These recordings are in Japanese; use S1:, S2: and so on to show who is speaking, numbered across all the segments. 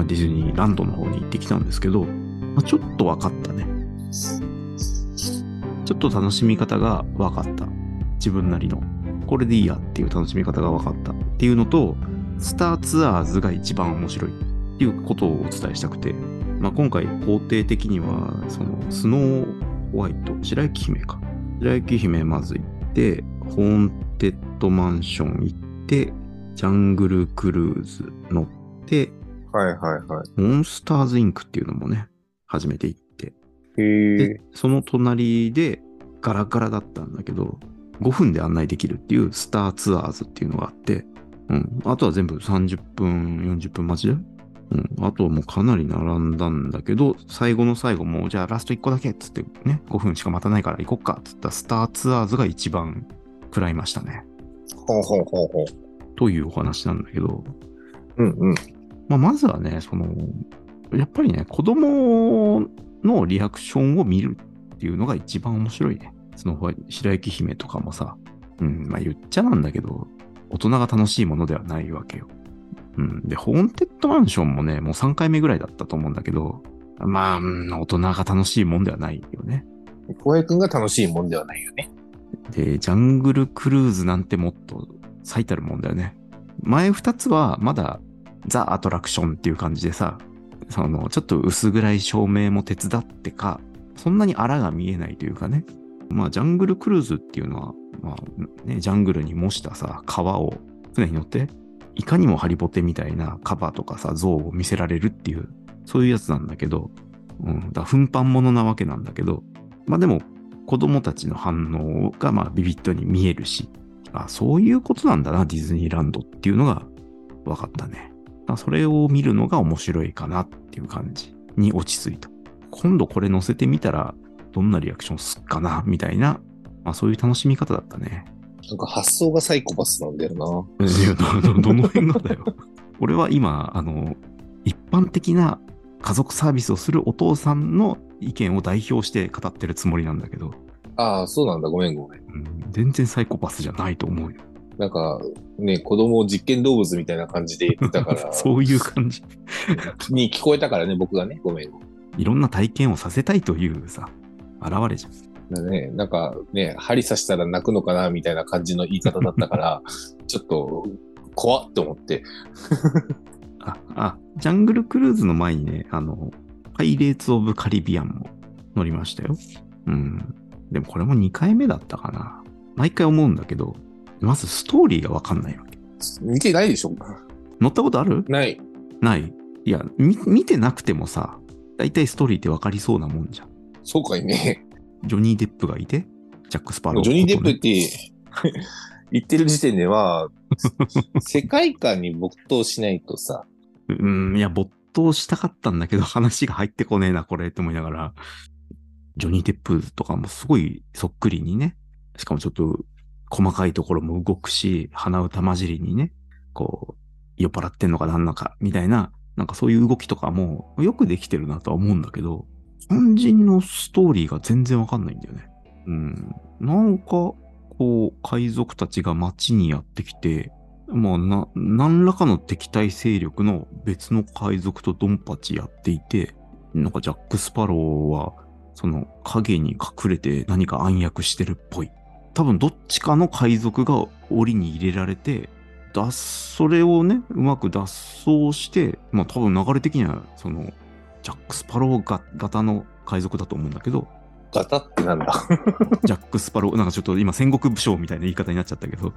S1: まあ、ディズニーランドの方に行ってきたんですけど、まあ、ちょっと分かったね。ちょっと楽しみ方が分かった。自分なりの。これでいいやっていう楽しみ方が分かったっていうのと、スターツアーズが一番面白いっていうことをお伝えしたくて、まあ、今回肯定的には、そのスノーホワイト、白雪姫か。白雪姫まず行って、ホーンテッドマンション行って、ジャングルクルーズ乗って、
S2: はいはいは
S1: モンスターズインクっていうのもね、初めて行って。で。、その隣でガラガラだったんだけど、5分で案内できるっていうスターツアーズっていうのがあって、うん。あとは全部30分、40分待ちだよ。うん。あとはもうかなり並んだんだけど、最後の最後もうじゃあラスト1個だけっつってね、5分しか待たないから行こっかっつったスターツアーズが一番食らいましたね。
S2: ほうほうほうほう。
S1: というお話なんだけど、
S2: うんうん。
S1: まあ、まずはね、その、やっぱりね、子供のリアクションを見るっていうのが一番面白いね。その、白雪姫とかもさ、うん、まあ言っちゃなんだけど、大人が楽しいものではないわけよ。うん。で、ホーンテッドマンションもね、もう3回目ぐらいだったと思うんだけど、まあ、うん大人が楽しいもんではないよね。
S2: 小平くんが楽しいもんではないよね。
S1: で、ジャングルクルーズなんてもっと最たるもんだよね。前2つはまだザ・アトラクションっていう感じでさ、そのちょっと薄暗い照明も手伝ってか、そんなにあらが見えないというかね。まあ、ジャングルクルーズっていうのは、まあね、ジャングルに模したさ、川を船に乗って、いかにもハリボテみたいなカバーとかさ、像を見せられるっていう、そういうやつなんだけど、うん、だから奮発物なわけなんだけど、まあでも、子供たちの反応がまあビビッドに見えるし、あ、そういうことなんだな、ディズニーランドっていうのが分かったね。あそれを見るのが面白いかなっていう感じに落ち着いた。今度これ載せてみたら、どんなリアクションすっかな、みたいな、まあそういう楽しみ方だったね。
S2: なんか発想がサイコパスなんだよ
S1: いやどどどの辺がだよ。俺は今、あの、一般的な家族サービスをするお父さんの意見を代表して語ってるつもりなんだけど、
S2: な。ああ、そうなんだ。ごめんごめん。
S1: うん全然サイコパスじゃないと思うよ。
S2: なんか、ね、子供を実験動物みたいな感じで言ってたから、
S1: そういう感じ。
S2: に聞こえたからね、僕がね。ごめん。
S1: いろんな体験をさせたいというさ、現れじゃん。
S2: だね、なんかね、針刺したら泣くのかなみたいな感じの言い方だったから、ちょっと怖っと思って。
S1: あ、あ、ジャングルクルーズの前にね、あの、パイレーツ・オブ・カリビアンも乗りましたよ。うん。でもこれも2回目だったかな。毎回思うんだけど、まずストーリーがわかんないわけ。
S2: 見てないでしょ
S1: 乗ったことある？
S2: ない。
S1: ない。いや、み見てなくてもさ、大体ストーリーってわかりそうなもんじゃん。
S2: そうかいね。
S1: ジョニー・デップがいて、ジャック・スパロー。
S2: ジョニー・デップって言ってる時点では、世界観に没頭しないとさ、
S1: うん、いや、没頭したかったんだけど、話が入ってこねえな、これ、って思いながら、ジョニー・デップとかもすごいそっくりにね、しかもちょっと細かいところも動くし、鼻歌混じりにね、こう、酔っ払ってんのかなんのか、みたいな、なんかそういう動きとかもよくできてるなとは思うんだけど、肝心のストーリーが全然わかんないんだよね。うん。なんか、こう、海賊たちが街にやってきて、まあ、な、何らかの敵対勢力の別の海賊とドンパチやっていて、なんかジャック・スパローは、その影に隠れて何か暗躍してるっぽい。多分どっちかの海賊が檻に入れられて、脱、それをね、うまく脱走して、まあ多分流れ的には、その、ジャック・スパローが型の海賊だと思うんだけど、
S2: ガタってなんだ。
S1: ジャック・スパロー、なんかちょっと今戦国武将みたいな言い方になっちゃったけど、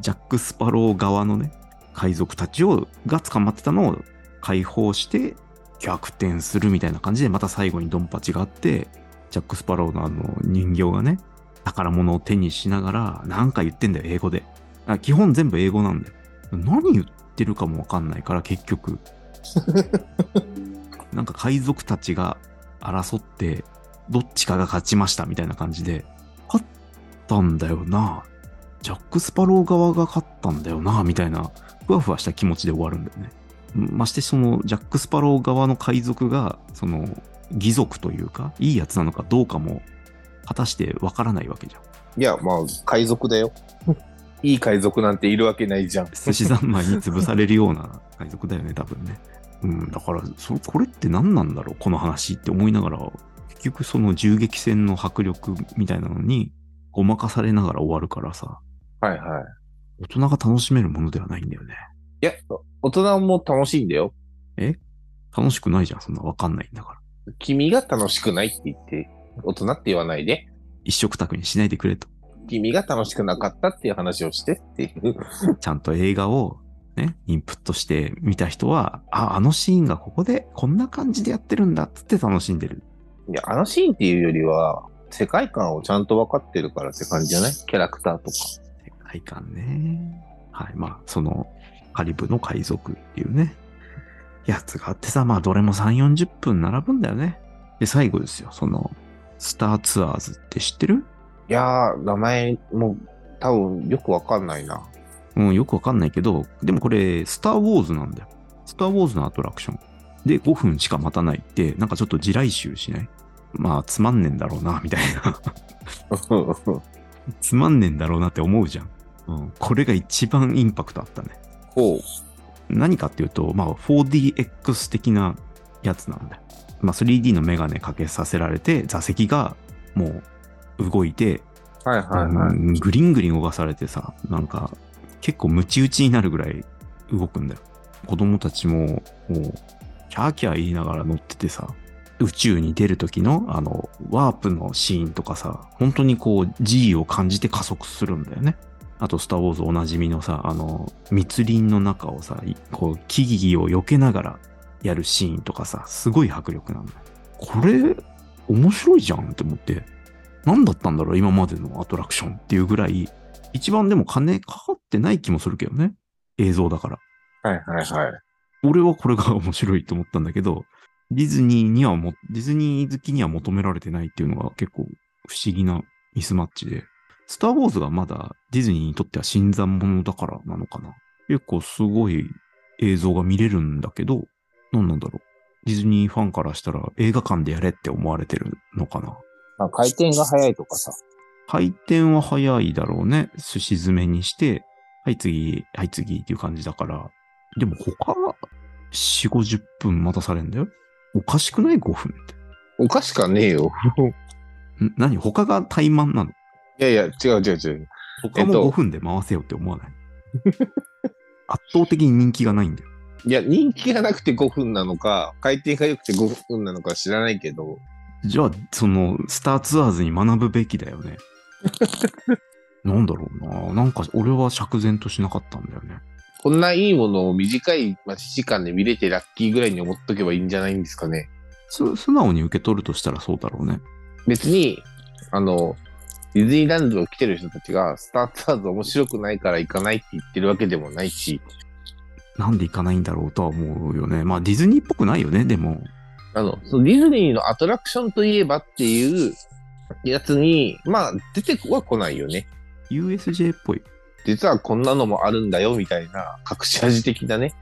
S1: ジャック・スパロー側のね、海賊たちを、が捕まってたのを解放して逆転するみたいな感じで、また最後にドンパチがあって、ジャック・スパローのあの人形がね、宝物を手にしながら、なんか言ってんだよ、英語で。あ基本全部英語なんだよ。何言ってるかもわかんないから、結局。なんか海賊たちが争って、どっちかが勝ちましたみたいな感じで、勝ったんだよな。ジャック・スパロー側が勝ったんだよな、みたいな、ふわふわした気持ちで終わるんだよね。ましてその、ジャック・スパロー側の海賊が、その、義族というか、いいやつなのかどうかも、果たしてわからないわけじゃん。
S2: いや、まあ、海賊だよ。いい海賊なんているわけないじゃん。
S1: 寿司三昧に潰されるような海賊だよね、多分ね。うん、だから、そこれって何なんだろう、この話って思いながら、結局その銃撃戦の迫力みたいなのに、ごまかされながら終わるからさ、
S2: はいはい。
S1: 大人が楽しめるものではないんだよね。
S2: いや、大人も楽しいんだよ。
S1: 楽しくないじゃん、そんなわかんないんだから。
S2: 君が楽しくないって言って、大人って言わないで。
S1: 一食卓にしないでくれと。
S2: 君が楽しくなかったっていう話をしてっていう。
S1: ちゃんと映画をね、インプットして見た人は、あ、あのシーンがここでこんな感じでやってるんだっつって楽しんでる。
S2: いや、あのシーンっていうよりは、世界観をちゃんと分かってるからって感じじゃない？キャラクターとか。
S1: 世界観ね。はい。まあ、その、カリブの海賊っていうね、やつがあってさ、まあ、どれも3、40分並ぶんだよね。で、最後ですよ。その、スターツアーズって知ってる？
S2: いやー、名前も多分よくわかんないな。
S1: うん、よくわかんないけど、でもこれ、スター・ウォーズなんだよ。スター・ウォーズのアトラクション。で、5分しか待たないって、なんかちょっと地雷臭しない？まあ、つまんねえんだろうな、みたいな。つまんねえんだろうなって思うじゃん。うん。これが一番インパクトあったね。
S2: ほう。
S1: 何かっていうと、まあ、4DX 的なやつなんだよ。まあ、3D のメガネかけさせられて、座席がもう動いて、
S2: はいはいはい。
S1: うんグリングリン動かされてさ、なんか、結構ムチ打ちになるぐらい動くんだよ。子供たちも、もう、キャーキャー言いながら乗っててさ、宇宙に出る時の、あの、ワープのシーンとかさ、本当にこう、G を感じて加速するんだよね。あと、スター・ウォーズおなじみのさ、あの、密林の中をさ、いこう、木々を避けながらやるシーンとかさ、すごい迫力なんだよ。これ、面白いじゃんって思って、何だったんだろう今までのアトラクションっていうぐらい、一番でも金かかってない気もするけどね。映像だから。
S2: はいはいはい。
S1: 俺はこれが面白いと思ったんだけど、ディズニーにはも、ディズニー好きには求められてないっていうのが結構不思議なミスマッチで、スター・ウォーズがまだディズニーにとっては新参者だからなのかな。結構すごい映像が見れるんだけど、何なんだろう。ディズニーファンからしたら映画館でやれって思われてるのかな。
S2: まあ、回転が早いとかさ。
S1: 回転は早いだろうね。寿司詰めにして、はい次、はい次っていう感じだから。でも他は4、50分待たされんだよ。おかしくない ?5 分って。
S2: おかしかねえよ。
S1: ん 何？他が怠慢なの？
S2: いやいや、違う違う違う。
S1: 他も
S2: えっと
S1: 5分で回せよって思わない、圧倒的に人気がないんだよ。
S2: いや、人気がなくて5分なのか、回転が良くて5分なのか知らないけど、
S1: じゃあ、その、スターツアーズに学ぶべきだよね。なんだろうな。なんか俺は釈然としなかったんだよね。
S2: こんないいものを短い待ち時間で見れてラッキーぐらいに思っとけばいいんじゃないんですかね。
S1: す素直に受け取るとしたらそうだろうね。
S2: 別に、あの、ディズニーランドを来てる人たちが、スターツアーズ面白くないから行かないって言ってるわけでもないし、
S1: なんで行かないんだろうとは思うよね。まあディズニーっぽくないよね、でも。
S2: あの、そのディズニーのアトラクションといえばっていうやつに、まあ、出ては来ないよね。
S1: USJ っぽい。
S2: 実はこんなのもあるんだよ、みたいな、隠し味的なね、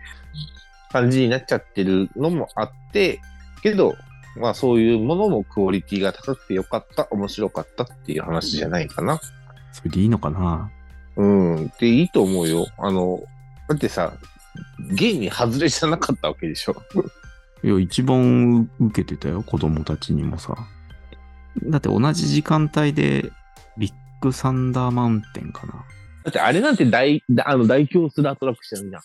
S2: 感じになっちゃってるのもあって、けど、まあそういうものもクオリティが高くてよかった、面白かったっていう話じゃないかな。
S1: それでいいのかな
S2: うん、でいいと思うよ。あの、だってさ、現に外れじゃなかったわけでしょ。
S1: いや、一番受けてたよ、子供たちにもさ。だって同じ時間帯で、ビッグサンダーマウンテンかな。
S2: だってあれなんて大、あの、代表するアトラクションじゃん。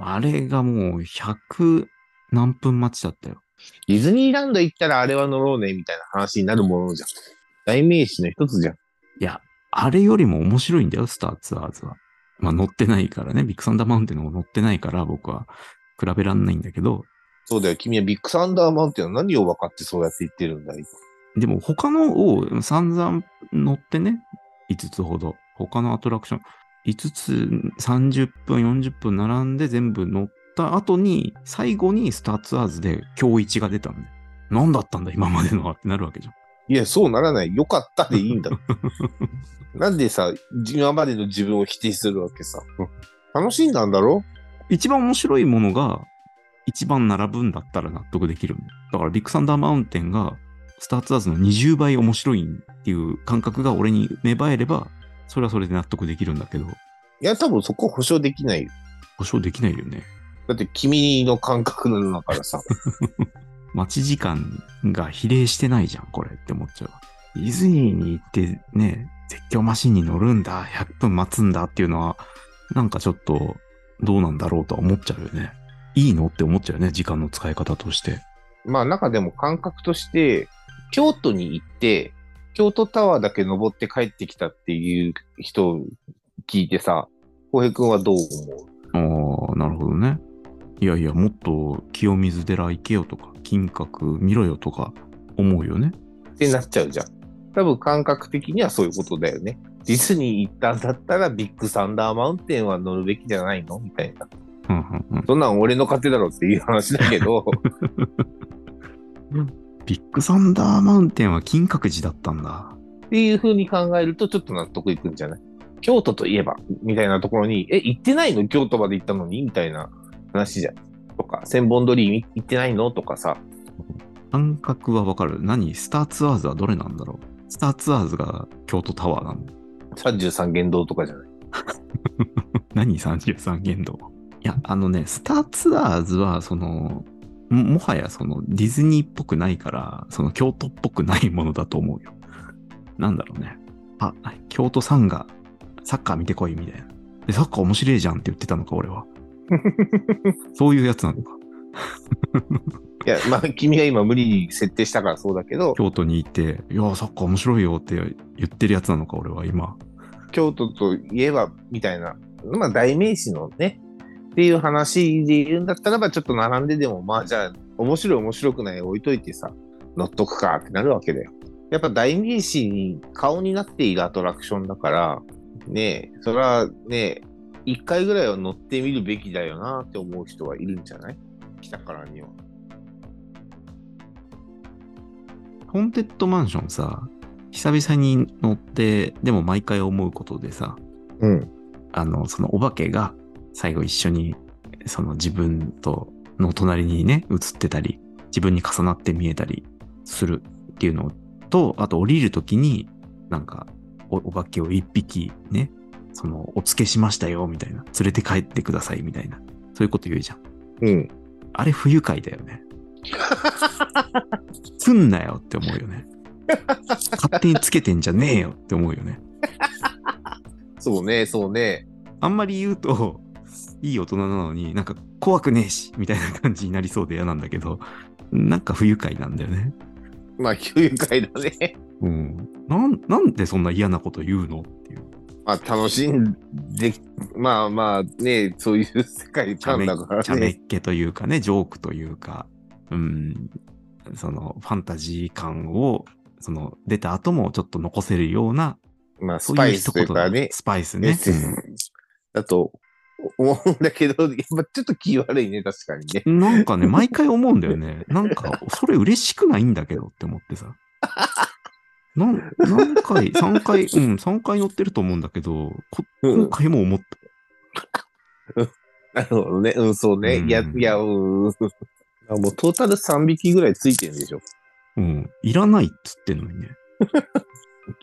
S1: あれがもう100何分待ちだったよ。
S2: ディズニーランド行ったらあれは乗ろうね、みたいな話になるものじゃん。代名詞の一つじゃん。
S1: いや、あれよりも面白いんだよ、スターツアーズは。まあ乗ってないからね、ビッグサンダーマウンテンの方乗ってないから僕は比べらんないんだけど、
S2: そうだよ。君はビッグサンダーマウンテンは何を分かってそうやって言ってるんだい
S1: でも他のを散々乗ってね、5つほど。他のアトラクション、5つ30分、40分並んで全部乗った後に、最後にスターツアーズで今日1が出たんで。何だったんだ今までのはってなるわけじゃん。
S2: いや、そうならない。よかったでいいんだ。なんでさ、今までの自分を否定するわけさ。楽しんだんだろ？
S1: 一番面白いものが一番並ぶんだったら納得できるんだよ。だからビッグサンダーマウンテンがスターツアーズの20倍面白いっていう感覚が俺に芽生えれば、それはそれで納得できるんだけど、
S2: いや、多分そこ保証できないよ。
S1: 保証できないよね。
S2: だって君の感覚なんだからさ。
S1: 待ち時間が比例してないじゃん、これって思っちゃう。ディズニーに行ってね、絶叫マシンに乗るんだ、100分待つんだっていうのは、なんかちょっとどうなんだろうとは思っちゃうよね。いいのって思っちゃうよね、時間の使い方として。
S2: まあ中でも感覚として、京都に行って、京都タワーだけ登って帰ってきたっていう人を聞いてさ、浩平君はどう思
S1: ああ、なるほどね。いやいや、もっと清水寺行けよとか、金閣見ろよとか思うよね。
S2: うってなっちゃうじゃん。多分感覚的にはそういうことだよね。ディズニー行ったんだったらビッグサンダーマウンテンは乗るべきじゃないの？みたいな。
S1: うんうんうん。
S2: そんなん俺の勝手だろっていう話だけど、
S1: ビッグサンダーマウンテンは金閣寺だったんだ。
S2: っていう風に考えるとちょっと納得いくんじゃない？京都といえば、みたいなところに、え、行ってないの？京都まで行ったのに？みたいな話じゃん。とか、千本鳥居行ってないのとかさ。
S1: 感覚はわかる。何？スターツアーズはどれなんだろう？スターツアーズが京都タワーなの
S2: ？33元堂とかじゃない？
S1: 何 ?33 限度。いや、あのね、スターツアーズは、その、ももはやそのディズニーっぽくないから、その京都っぽくないものだと思うよ。なんだろうね。あ、京都サンガ、サッカー見てこいみたいな。で、サッカー面白いじゃんって言ってたのか、俺は。そういうやつなのか。
S2: いや、まあ、君が今無理に設定したからそうだけど、
S1: 京都に行って、いや、サッカー面白いよって言ってるやつなのか、俺は今。
S2: 京都といえば、みたいな、まあ、代名詞のね、っていう話で言うんだったらば、ちょっと並んででも、まあ、じゃあ、面白い面白くない置いといてさ、乗っとくかってなるわけだよ。やっぱ代名詞に顔になっているアトラクションだから、ねえ、それはね、一回ぐらいは乗ってみるべきだよなって思う人はいるんじゃない？来たからには。
S1: ホーンテッドマンションさ、久々に乗って、でも毎回思うことでさ、
S2: うん。
S1: あの、そのお化けが最後一緒に、その自分との隣にね、映ってたり、自分に重なって見えたりするっていうのと、あと降りるときに、なんかお、お化けを一匹ね、その、お付けしましたよ、みたいな。連れて帰ってください、みたいな。そういうこと言うじゃん。
S2: うん。
S1: あれ不愉快だよね。すんなよって思うよね。勝手につけてんじゃねえよって思うよね。
S2: そうね、そうね。
S1: あんまり言うと、いい大人なのになんか怖くねえし、みたいな感じになりそうで嫌なんだけど、なんか不愉快なんだよね。
S2: まあ、不愉快だね。
S1: うん。なん、なんでそんな嫌なこと言うのっていう。
S2: まあ、楽しんで、まあまあね、そういう世界観だから
S1: ちゃめ
S2: ね。
S1: っ気というかね、ジョークというか、うん、そのファンタジー感を、その出た後もちょっと残せるような、
S2: まあ、ス
S1: そう
S2: パイスとかね、
S1: スパイス
S2: ね
S1: ね。
S2: だと思うんだけど、やっぱちょっと気悪いね、確かにね。
S1: うんなんかね、毎回思うんだよね。なんか、それ嬉しくないんだけどって思ってさ。なん何回、3回、うん、3回乗ってると思うんだけど、こ
S2: うん
S1: 今回も思った。
S2: なるほどね。うん、そうね。
S1: うん
S2: いや、いや、うん。あ もうトータル3匹ぐらいついてるんでしょ。
S1: うん、いらないっつってんのにね。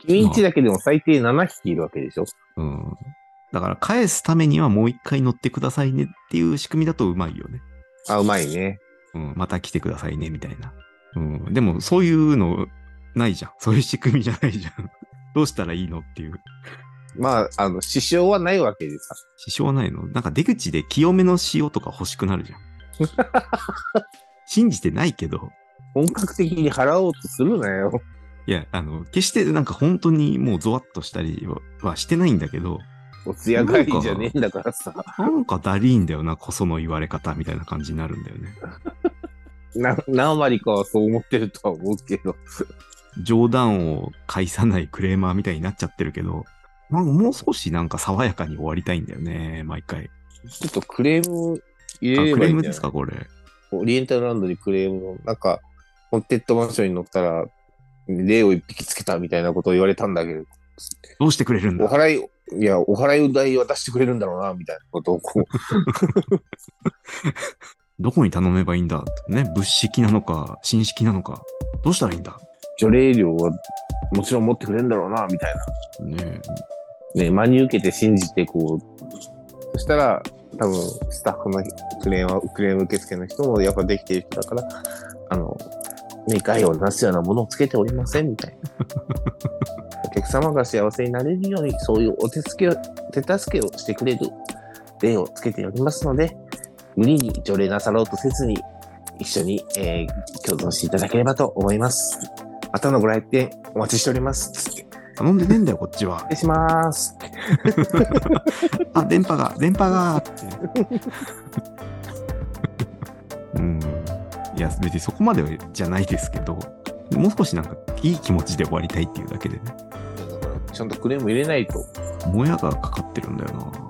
S2: 君んちだけでも最低7匹いるわけでしょ。
S1: うん。だから返すためにはもう一回乗ってくださいねっていう仕組みだとうまいよね。
S2: あ、うまいね。
S1: うん、また来てくださいねみたいな。うん。でもそういうのないじゃん。そういう仕組みじゃないじゃん。どうしたらいいのっていう。
S2: まあ、あの、支障はないわけでさ。
S1: 支障はないの？なんか出口で清めの塩とか欲しくなるじゃん。信じてないけど。
S2: 本格的に払おうとするなよ。
S1: いや、あの、決してなんか本当にもうゾワッとしたりははしてないんだけど、
S2: おつや帰りじゃねえんだからさ。
S1: なんかだりーんだよな、こその言われ方みたいな感じになるんだよね。
S2: な何割かはそう思ってるとは思うけど。
S1: 冗談を返さないクレーマーみたいになっちゃってるけど、なんかもう少しなんか爽やかに終わりたいんだよね、毎回。
S2: ちょっとクレーム入
S1: あ、
S2: れれ
S1: ク
S2: ばいいんじゃない
S1: レームですか、これ。
S2: オリエンタルランドにクレームの、なんか、ホンテッドマンションに乗ったら、霊を一匹つけたみたいなことを言われたんだけど、
S1: どうしてくれるんだ？
S2: お払い、いや、お払い代渡してくれるんだろうな、みたいなことをこう、
S1: どこに頼めばいいんだ？ね、物式なのか、新式なのか、どうしたらいいんだ？
S2: 除霊料はもちろん持ってくれるんだろうな、みたいな。
S1: ね
S2: ね、真に受けて信じて、こう、そしたら、多分スタッフのクレームは、クレーム受付の人もやっぱできている人だから、あの、未解をなすようなものをつけておりませんみたいな。お客様が幸せになれるように、そういうお手助けを、手助けをしてくれる例をつけておりますので、無理に除霊なさろうとせずに、一緒に、えー共存していただければと思います。またのご来店お待ちしております。つって
S1: 頼んでねえんだよ、こっちは
S2: 失。礼します。
S1: あ、電波が、電波がって。うん。いや、別にそこまでじゃないですけど、もう少しなんかいい気持ちで終わりたいっていうだけでね。
S2: ちゃんとクレーム入れないと。
S1: もやがかかってるんだよな。